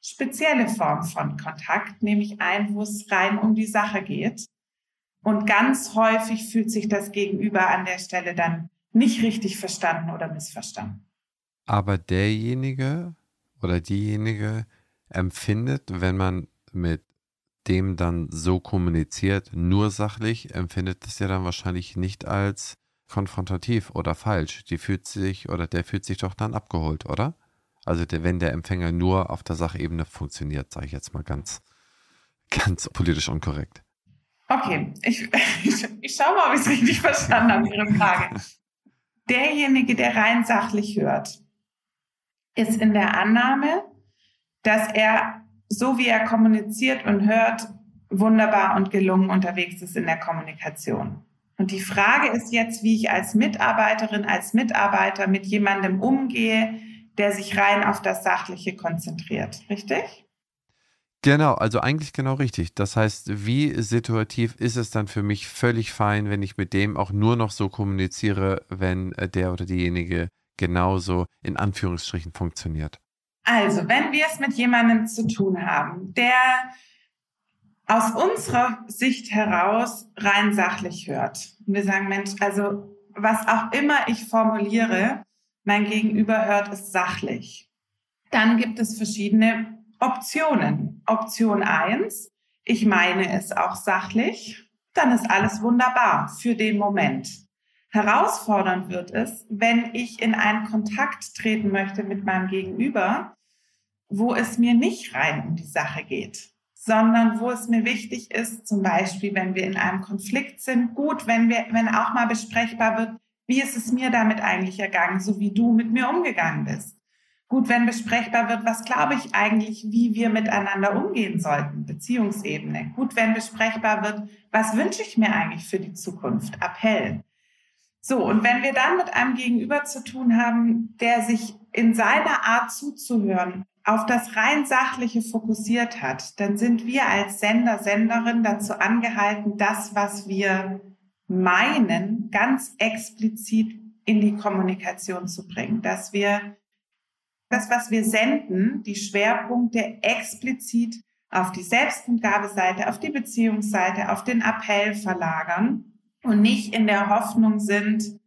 spezielle Form von Kontakt, nämlich ein, wo es rein um die Sache geht. Und ganz häufig fühlt sich das Gegenüber an der Stelle dann nicht richtig verstanden oder missverstanden. Aber derjenige oder diejenige empfindet, wenn man mit dem dann so kommuniziert, nur sachlich, empfindet es ja dann wahrscheinlich nicht als konfrontativ oder falsch. Die fühlt sich oder der fühlt sich doch dann abgeholt, oder? Also der, wenn der Empfänger nur auf der Sachebene funktioniert, sage ich jetzt mal ganz, ganz politisch unkorrekt. Okay, ich, ich, ich schaue mal, ob ich es richtig verstanden habe, Ihre Frage. Derjenige, der rein sachlich hört, ist in der Annahme, dass er so wie er kommuniziert und hört, wunderbar und gelungen unterwegs ist in der Kommunikation. Und die Frage ist jetzt, wie ich als Mitarbeiterin, als Mitarbeiter mit jemandem umgehe, der sich rein auf das Sachliche konzentriert. Richtig? Genau, also eigentlich genau richtig. Das heißt, wie situativ ist es dann für mich völlig fein, wenn ich mit dem auch nur noch so kommuniziere, wenn äh, der oder diejenige genauso in Anführungsstrichen funktioniert? Also, wenn wir es mit jemandem zu tun haben, der aus unserer Sicht heraus rein sachlich hört. Und wir sagen, Mensch, also was auch immer ich formuliere, mein Gegenüber hört es sachlich. Dann gibt es verschiedene Optionen. Option eins: ich meine es auch sachlich, dann ist alles wunderbar für den Moment. Herausfordernd wird es, wenn ich in einen Kontakt treten möchte mit meinem Gegenüber, wo es mir nicht rein um die Sache geht, sondern wo es mir wichtig ist, zum Beispiel, wenn wir in einem Konflikt sind, gut, wenn wir, wenn auch mal besprechbar wird, wie ist es mir damit eigentlich ergangen, so wie du mit mir umgegangen bist. Gut, wenn besprechbar wird, was glaube ich eigentlich, wie wir miteinander umgehen sollten, Beziehungsebene. Gut, wenn besprechbar wird, was wünsche ich mir eigentlich für die Zukunft, Appell. So, und wenn wir dann mit einem Gegenüber zu tun haben, der sich in seiner Art zuzuhören auf das rein sachliche fokussiert hat, dann sind wir als Sender, Senderin dazu angehalten, das, was wir meinen, ganz explizit in die Kommunikation zu bringen, dass wir das, was wir senden, die Schwerpunkte explizit auf die Selbstkundgabeseite, auf die Beziehungsseite, auf den Appell verlagern und nicht in der Hoffnung sind,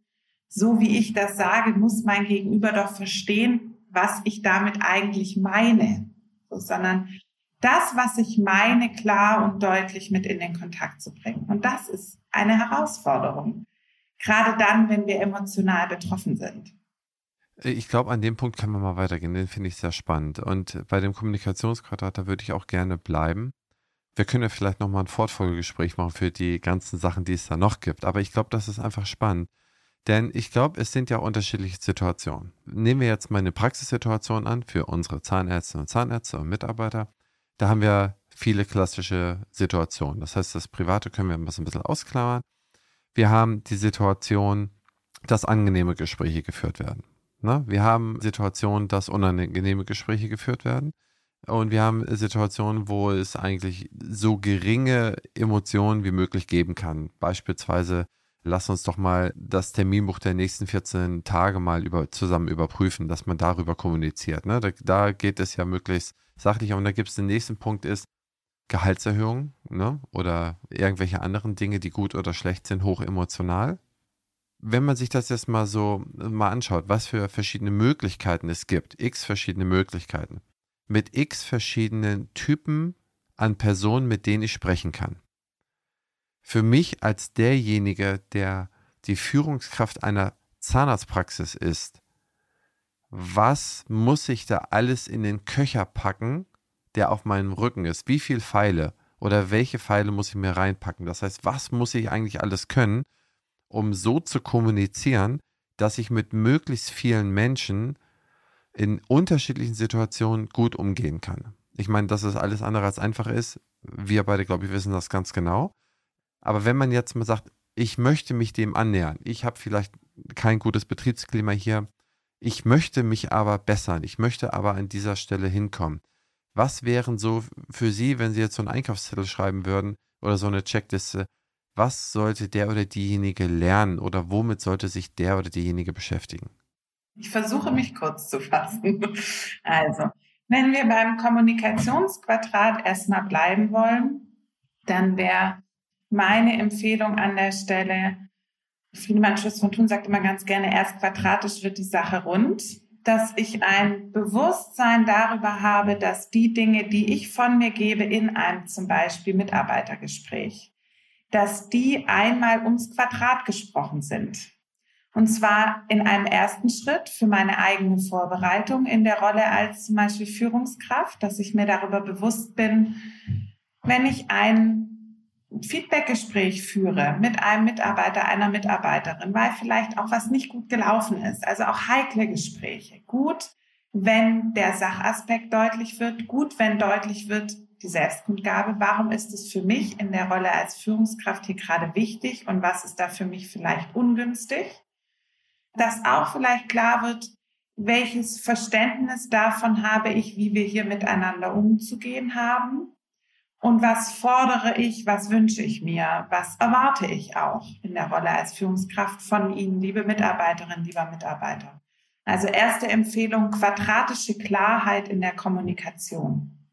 so wie ich das sage, muss mein Gegenüber doch verstehen, was ich damit eigentlich meine, so, sondern das, was ich meine, klar und deutlich mit in den Kontakt zu bringen. Und das ist eine Herausforderung, gerade dann, wenn wir emotional betroffen sind. Ich glaube, an dem Punkt können wir mal weitergehen. Den finde ich sehr spannend. Und bei dem Kommunikationsquadrat, da würde ich auch gerne bleiben. Wir können ja vielleicht nochmal ein Fortfolgegespräch machen für die ganzen Sachen, die es da noch gibt. Aber ich glaube, das ist einfach spannend. Denn ich glaube, es sind ja unterschiedliche Situationen. Nehmen wir jetzt mal eine Praxissituation an für unsere Zahnärzte und Zahnärzte und Mitarbeiter. Da haben wir viele klassische Situationen. Das heißt, das Private können wir ein bisschen ausklammern. Wir haben die Situation, dass angenehme Gespräche geführt werden. Ne? Wir haben Situationen, dass unangenehme Gespräche geführt werden. Und wir haben Situationen, wo es eigentlich so geringe Emotionen wie möglich geben kann. Beispielsweise, lass uns doch mal das Terminbuch der nächsten 14 Tage mal über, zusammen überprüfen, dass man darüber kommuniziert. Ne? Da, da geht es ja möglichst sachlich. Und da gibt es den nächsten Punkt ist Gehaltserhöhung ne? oder irgendwelche anderen Dinge, die gut oder schlecht sind, hoch emotional. Wenn man sich das jetzt mal so mal anschaut, was für verschiedene Möglichkeiten es gibt, x verschiedene Möglichkeiten, mit x verschiedenen Typen an Personen, mit denen ich sprechen kann. Für mich als derjenige, der die Führungskraft einer Zahnarztpraxis ist, was muss ich da alles in den Köcher packen, der auf meinem Rücken ist? Wie viele Pfeile oder welche Pfeile muss ich mir reinpacken? Das heißt, was muss ich eigentlich alles können, um so zu kommunizieren, dass ich mit möglichst vielen Menschen in unterschiedlichen Situationen gut umgehen kann. Ich meine, dass es alles andere als einfach ist. Wir beide, glaube ich, wissen das ganz genau. Aber wenn man jetzt mal sagt, ich möchte mich dem annähern, ich habe vielleicht kein gutes Betriebsklima hier, ich möchte mich aber bessern, ich möchte aber an dieser Stelle hinkommen. Was wären so für Sie, wenn Sie jetzt so einen Einkaufszettel schreiben würden oder so eine Checkliste, was sollte der oder diejenige lernen oder womit sollte sich der oder diejenige beschäftigen? Ich versuche mich kurz zu fassen. Also, wenn wir beim Kommunikationsquadrat erstmal bleiben wollen, dann wäre meine Empfehlung an der Stelle, Friedemann Schuss von Thun sagt immer ganz gerne, erst quadratisch wird die Sache rund, dass ich ein Bewusstsein darüber habe, dass die Dinge, die ich von mir gebe in einem zum Beispiel Mitarbeitergespräch, dass die einmal ums Quadrat gesprochen sind. Und zwar in einem ersten Schritt für meine eigene Vorbereitung in der Rolle als zum Beispiel Führungskraft, dass ich mir darüber bewusst bin, wenn ich ein Feedbackgespräch führe mit einem Mitarbeiter, einer Mitarbeiterin, weil vielleicht auch was nicht gut gelaufen ist, also auch heikle Gespräche. Gut, wenn der Sachaspekt deutlich wird, gut, wenn deutlich wird, die Selbstkundgabe, warum ist es für mich in der Rolle als Führungskraft hier gerade wichtig und was ist da für mich vielleicht ungünstig? dass auch vielleicht klar wird, welches Verständnis davon habe ich, wie wir hier miteinander umzugehen haben und was fordere ich, was wünsche ich mir, was erwarte ich auch in der Rolle als Führungskraft von Ihnen, liebe Mitarbeiterinnen, lieber Mitarbeiter. Also erste Empfehlung, quadratische Klarheit in der Kommunikation.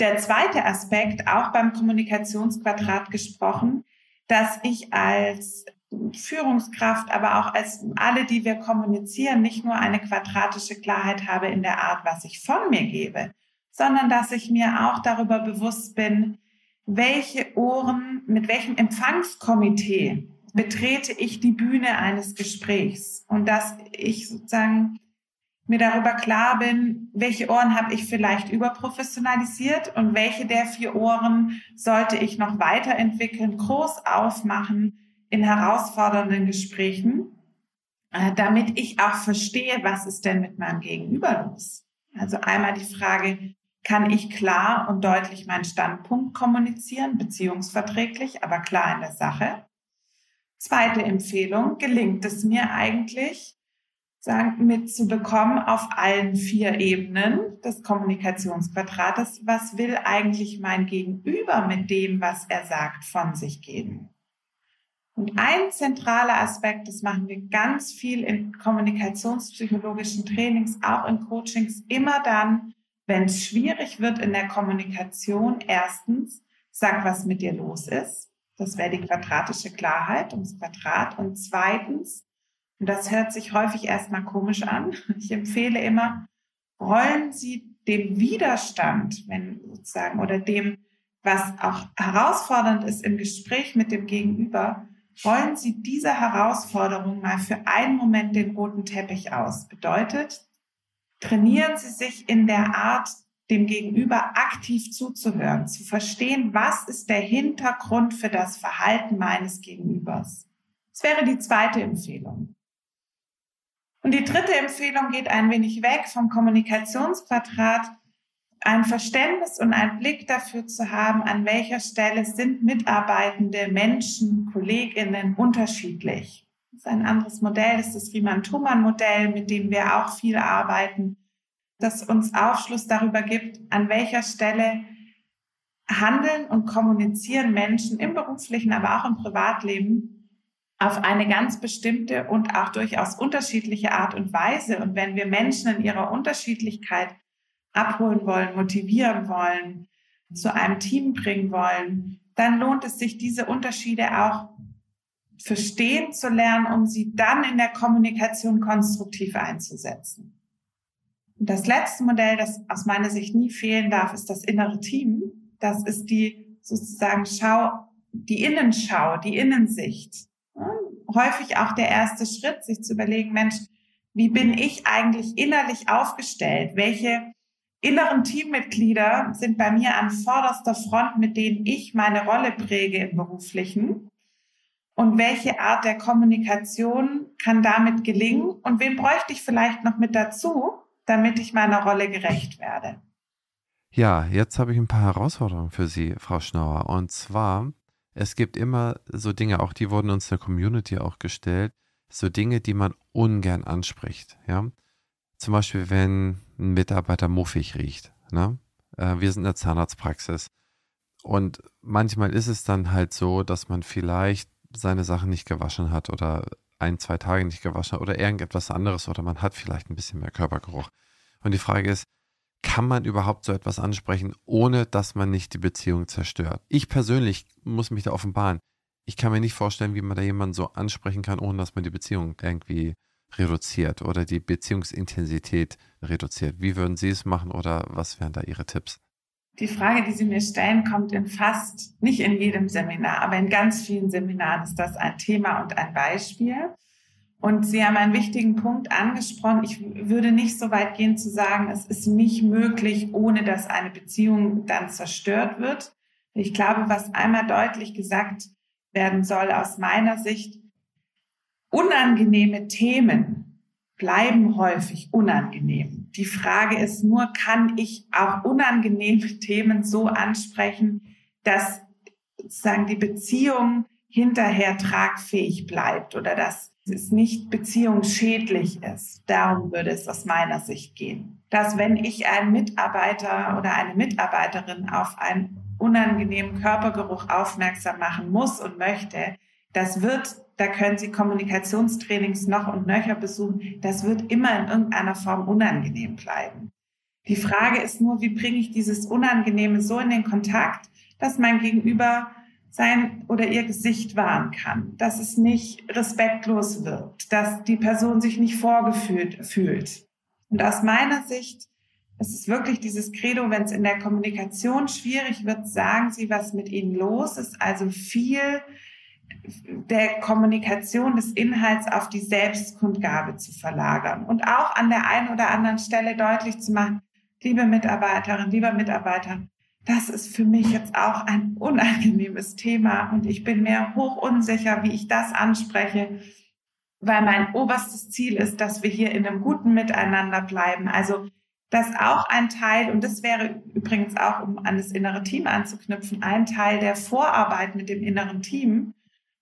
Der zweite Aspekt, auch beim Kommunikationsquadrat gesprochen, dass ich als Führungskraft, aber auch als alle, die wir kommunizieren, nicht nur eine quadratische Klarheit habe in der Art, was ich von mir gebe, sondern dass ich mir auch darüber bewusst bin, welche Ohren, mit welchem Empfangskomitee betrete ich die Bühne eines Gesprächs und dass ich sozusagen mir darüber klar bin, welche Ohren habe ich vielleicht überprofessionalisiert und welche der vier Ohren sollte ich noch weiterentwickeln, groß aufmachen in herausfordernden Gesprächen, äh, damit ich auch verstehe, was ist denn mit meinem Gegenüber los. Also einmal die Frage, kann ich klar und deutlich meinen Standpunkt kommunizieren, beziehungsverträglich, aber klar in der Sache. Zweite Empfehlung, gelingt es mir eigentlich, sagen, mitzubekommen auf allen vier Ebenen des Kommunikationsquadrates, was will eigentlich mein Gegenüber mit dem, was er sagt, von sich geben. Und ein zentraler Aspekt, das machen wir ganz viel in kommunikationspsychologischen Trainings, auch in Coachings, immer dann, wenn es schwierig wird in der Kommunikation, erstens, sag, was mit dir los ist. Das wäre die quadratische Klarheit ums Quadrat. Und zweitens, und das hört sich häufig erstmal komisch an. Ich empfehle immer, rollen Sie dem Widerstand, wenn sozusagen, oder dem, was auch herausfordernd ist im Gespräch mit dem Gegenüber, rollen Sie dieser Herausforderung mal für einen Moment den roten Teppich aus. Bedeutet, trainieren Sie sich in der Art, dem Gegenüber aktiv zuzuhören, zu verstehen, was ist der Hintergrund für das Verhalten meines Gegenübers. Das wäre die zweite Empfehlung. Und die dritte Empfehlung geht ein wenig weg vom Kommunikationsquadrat, ein Verständnis und ein Blick dafür zu haben, an welcher Stelle sind mitarbeitende Menschen, Kolleginnen unterschiedlich. Das ist ein anderes Modell, das ist das Riemann-Thumann-Modell, mit dem wir auch viel arbeiten, das uns Aufschluss darüber gibt, an welcher Stelle handeln und kommunizieren Menschen im beruflichen, aber auch im Privatleben auf eine ganz bestimmte und auch durchaus unterschiedliche Art und Weise. Und wenn wir Menschen in ihrer Unterschiedlichkeit abholen wollen, motivieren wollen, zu einem Team bringen wollen, dann lohnt es sich, diese Unterschiede auch verstehen zu lernen, um sie dann in der Kommunikation konstruktiv einzusetzen. Und das letzte Modell, das aus meiner Sicht nie fehlen darf, ist das innere Team. Das ist die sozusagen Schau, die Innenschau, die Innensicht häufig auch der erste Schritt, sich zu überlegen, Mensch, wie bin ich eigentlich innerlich aufgestellt? Welche inneren Teammitglieder sind bei mir an vorderster Front, mit denen ich meine Rolle präge im beruflichen? Und welche Art der Kommunikation kann damit gelingen? Und wen bräuchte ich vielleicht noch mit dazu, damit ich meiner Rolle gerecht werde? Ja, jetzt habe ich ein paar Herausforderungen für Sie, Frau Schnauer. Und zwar es gibt immer so Dinge, auch die wurden uns der Community auch gestellt, so Dinge, die man ungern anspricht. Ja? Zum Beispiel, wenn ein Mitarbeiter muffig riecht. Ne? Äh, wir sind in der Zahnarztpraxis. Und manchmal ist es dann halt so, dass man vielleicht seine Sachen nicht gewaschen hat oder ein, zwei Tage nicht gewaschen hat oder irgendetwas anderes oder man hat vielleicht ein bisschen mehr Körpergeruch. Und die Frage ist, kann man überhaupt so etwas ansprechen, ohne dass man nicht die Beziehung zerstört? Ich persönlich muss mich da offenbaren. Ich kann mir nicht vorstellen, wie man da jemanden so ansprechen kann, ohne dass man die Beziehung irgendwie reduziert oder die Beziehungsintensität reduziert. Wie würden Sie es machen oder was wären da Ihre Tipps? Die Frage, die Sie mir stellen, kommt in fast, nicht in jedem Seminar, aber in ganz vielen Seminaren ist das ein Thema und ein Beispiel. Und Sie haben einen wichtigen Punkt angesprochen. Ich würde nicht so weit gehen zu sagen, es ist nicht möglich, ohne dass eine Beziehung dann zerstört wird. Ich glaube, was einmal deutlich gesagt werden soll aus meiner Sicht, unangenehme Themen bleiben häufig unangenehm. Die Frage ist nur, kann ich auch unangenehme Themen so ansprechen, dass sozusagen die Beziehung hinterher tragfähig bleibt oder dass es nicht beziehungsschädlich ist. Darum würde es aus meiner Sicht gehen. Dass wenn ich einen Mitarbeiter oder eine Mitarbeiterin auf einen unangenehmen Körpergeruch aufmerksam machen muss und möchte, das wird, da können Sie Kommunikationstrainings noch und nöcher besuchen, das wird immer in irgendeiner Form unangenehm bleiben. Die Frage ist nur, wie bringe ich dieses Unangenehme so in den Kontakt, dass mein Gegenüber sein oder ihr Gesicht wahren kann, dass es nicht respektlos wirkt, dass die Person sich nicht vorgefühlt fühlt. Und aus meiner Sicht ist es wirklich dieses Credo, wenn es in der Kommunikation schwierig wird, sagen Sie, was mit Ihnen los ist. Also viel der Kommunikation des Inhalts auf die Selbstkundgabe zu verlagern und auch an der einen oder anderen Stelle deutlich zu machen, liebe Mitarbeiterin, lieber Mitarbeiter, das ist für mich jetzt auch ein unangenehmes Thema und ich bin mir hoch unsicher, wie ich das anspreche, weil mein oberstes Ziel ist, dass wir hier in einem guten Miteinander bleiben. Also dass auch ein Teil, und das wäre übrigens auch, um an das innere Team anzuknüpfen, ein Teil der Vorarbeit mit dem inneren Team,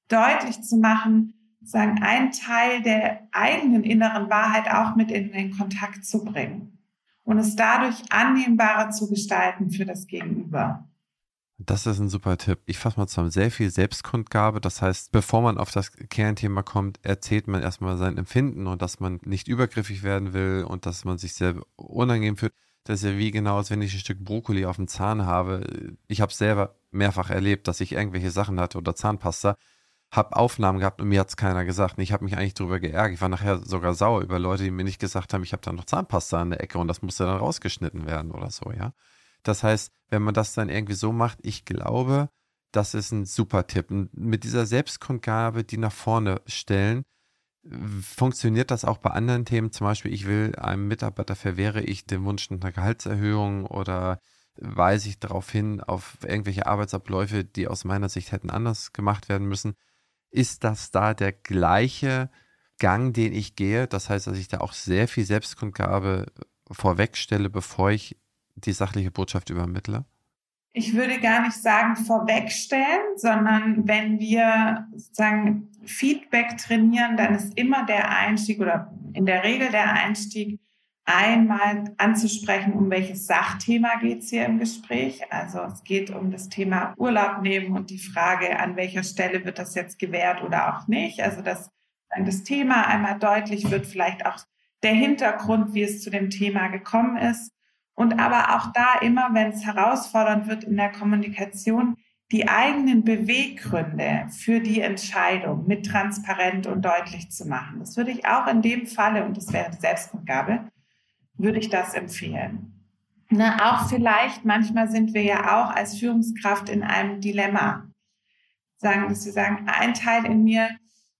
deutlich zu machen, sagen, ein Teil der eigenen inneren Wahrheit auch mit in den Kontakt zu bringen und es dadurch annehmbarer zu gestalten für das Gegenüber. Das ist ein super Tipp. Ich fasse mal zusammen. Sehr viel Selbstkundgabe. Das heißt, bevor man auf das Kernthema kommt, erzählt man erstmal sein Empfinden und dass man nicht übergriffig werden will und dass man sich sehr unangenehm fühlt. Das ist ja wie genau, als wenn ich ein Stück Brokkoli auf dem Zahn habe. Ich habe selber mehrfach erlebt, dass ich irgendwelche Sachen hatte oder Zahnpasta habe Aufnahmen gehabt und mir hat es keiner gesagt. Und ich habe mich eigentlich darüber geärgert. Ich war nachher sogar sauer über Leute, die mir nicht gesagt haben, ich habe da noch Zahnpasta an der Ecke und das musste dann rausgeschnitten werden oder so, ja. Das heißt, wenn man das dann irgendwie so macht, ich glaube, das ist ein super Tipp. Und mit dieser Selbstkundgabe, die nach vorne stellen, funktioniert das auch bei anderen Themen. Zum Beispiel, ich will einem Mitarbeiter verwehre ich den Wunsch nach einer Gehaltserhöhung oder weise ich darauf hin, auf irgendwelche Arbeitsabläufe, die aus meiner Sicht hätten anders gemacht werden müssen ist das da der gleiche Gang, den ich gehe? Das heißt, dass ich da auch sehr viel Selbstkundgabe vorwegstelle, bevor ich die sachliche Botschaft übermittle? Ich würde gar nicht sagen vorwegstellen, sondern wenn wir sozusagen Feedback trainieren, dann ist immer der Einstieg oder in der Regel der Einstieg einmal anzusprechen, um welches Sachthema geht es hier im Gespräch. Also es geht um das Thema Urlaub nehmen und die Frage, an welcher Stelle wird das jetzt gewährt oder auch nicht. Also dass das Thema einmal deutlich wird, vielleicht auch der Hintergrund, wie es zu dem Thema gekommen ist. Und aber auch da immer, wenn es herausfordernd wird in der Kommunikation, die eigenen Beweggründe für die Entscheidung mit transparent und deutlich zu machen. Das würde ich auch in dem Falle, und das wäre die Selbstkundgabe, würde ich das empfehlen. Na, auch vielleicht, manchmal sind wir ja auch als Führungskraft in einem Dilemma. Sagen, dass wir sagen, ein Teil in mir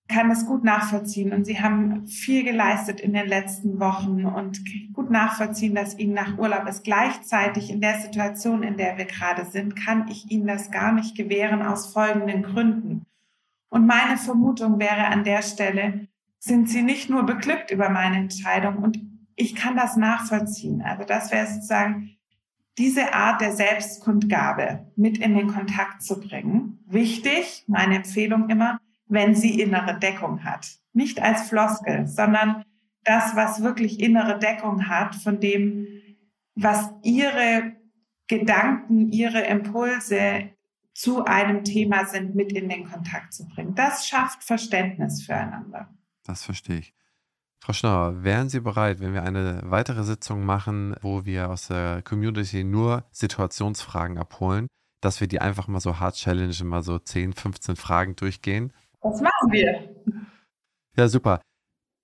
kann das gut nachvollziehen und Sie haben viel geleistet in den letzten Wochen und gut nachvollziehen, dass Ihnen nach Urlaub ist. Gleichzeitig in der Situation, in der wir gerade sind, kann ich Ihnen das gar nicht gewähren aus folgenden Gründen. Und meine Vermutung wäre an der Stelle, sind Sie nicht nur beglückt über meine Entscheidung und ich kann das nachvollziehen. Also das wäre sozusagen diese Art der Selbstkundgabe mit in den Kontakt zu bringen. Wichtig, meine Empfehlung immer, wenn sie innere Deckung hat. Nicht als Floskel, sondern das, was wirklich innere Deckung hat, von dem, was ihre Gedanken, ihre Impulse zu einem Thema sind, mit in den Kontakt zu bringen. Das schafft Verständnis füreinander. Das verstehe ich. Frau Schnauer, wären Sie bereit, wenn wir eine weitere Sitzung machen, wo wir aus der Community nur Situationsfragen abholen, dass wir die einfach mal so hart challengen, mal so 10, 15 Fragen durchgehen? Das machen wir. Ja, super.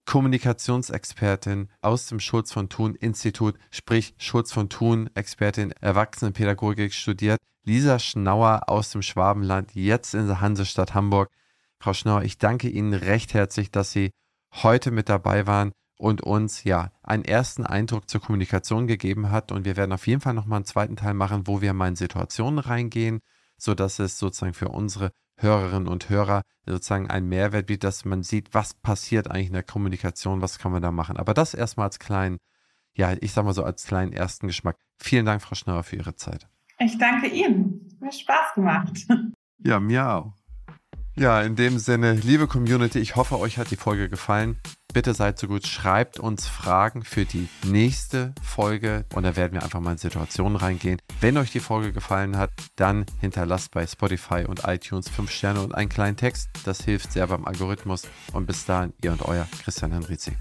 Kommunikationsexpertin aus dem Schulz von Thun Institut, sprich Schulz von Thun, Expertin Erwachsenenpädagogik studiert. Lisa Schnauer aus dem Schwabenland, jetzt in der Hansestadt Hamburg. Frau Schnauer, ich danke Ihnen recht herzlich, dass Sie heute mit dabei waren und uns ja einen ersten Eindruck zur Kommunikation gegeben hat. Und wir werden auf jeden Fall nochmal einen zweiten Teil machen, wo wir mal in Situationen reingehen, sodass es sozusagen für unsere Hörerinnen und Hörer sozusagen einen Mehrwert bietet, dass man sieht, was passiert eigentlich in der Kommunikation, was kann man da machen. Aber das erstmal als kleinen, ja, ich sag mal so als kleinen ersten Geschmack. Vielen Dank, Frau Schnauer, für Ihre Zeit. Ich danke Ihnen. Mir Spaß gemacht. Ja, mir auch. Ja, in dem Sinne, liebe Community, ich hoffe, euch hat die Folge gefallen. Bitte seid so gut, schreibt uns Fragen für die nächste Folge und da werden wir einfach mal in Situationen reingehen. Wenn euch die Folge gefallen hat, dann hinterlasst bei Spotify und iTunes 5 Sterne und einen kleinen Text. Das hilft sehr beim Algorithmus. Und bis dahin, ihr und euer Christian Henrizi.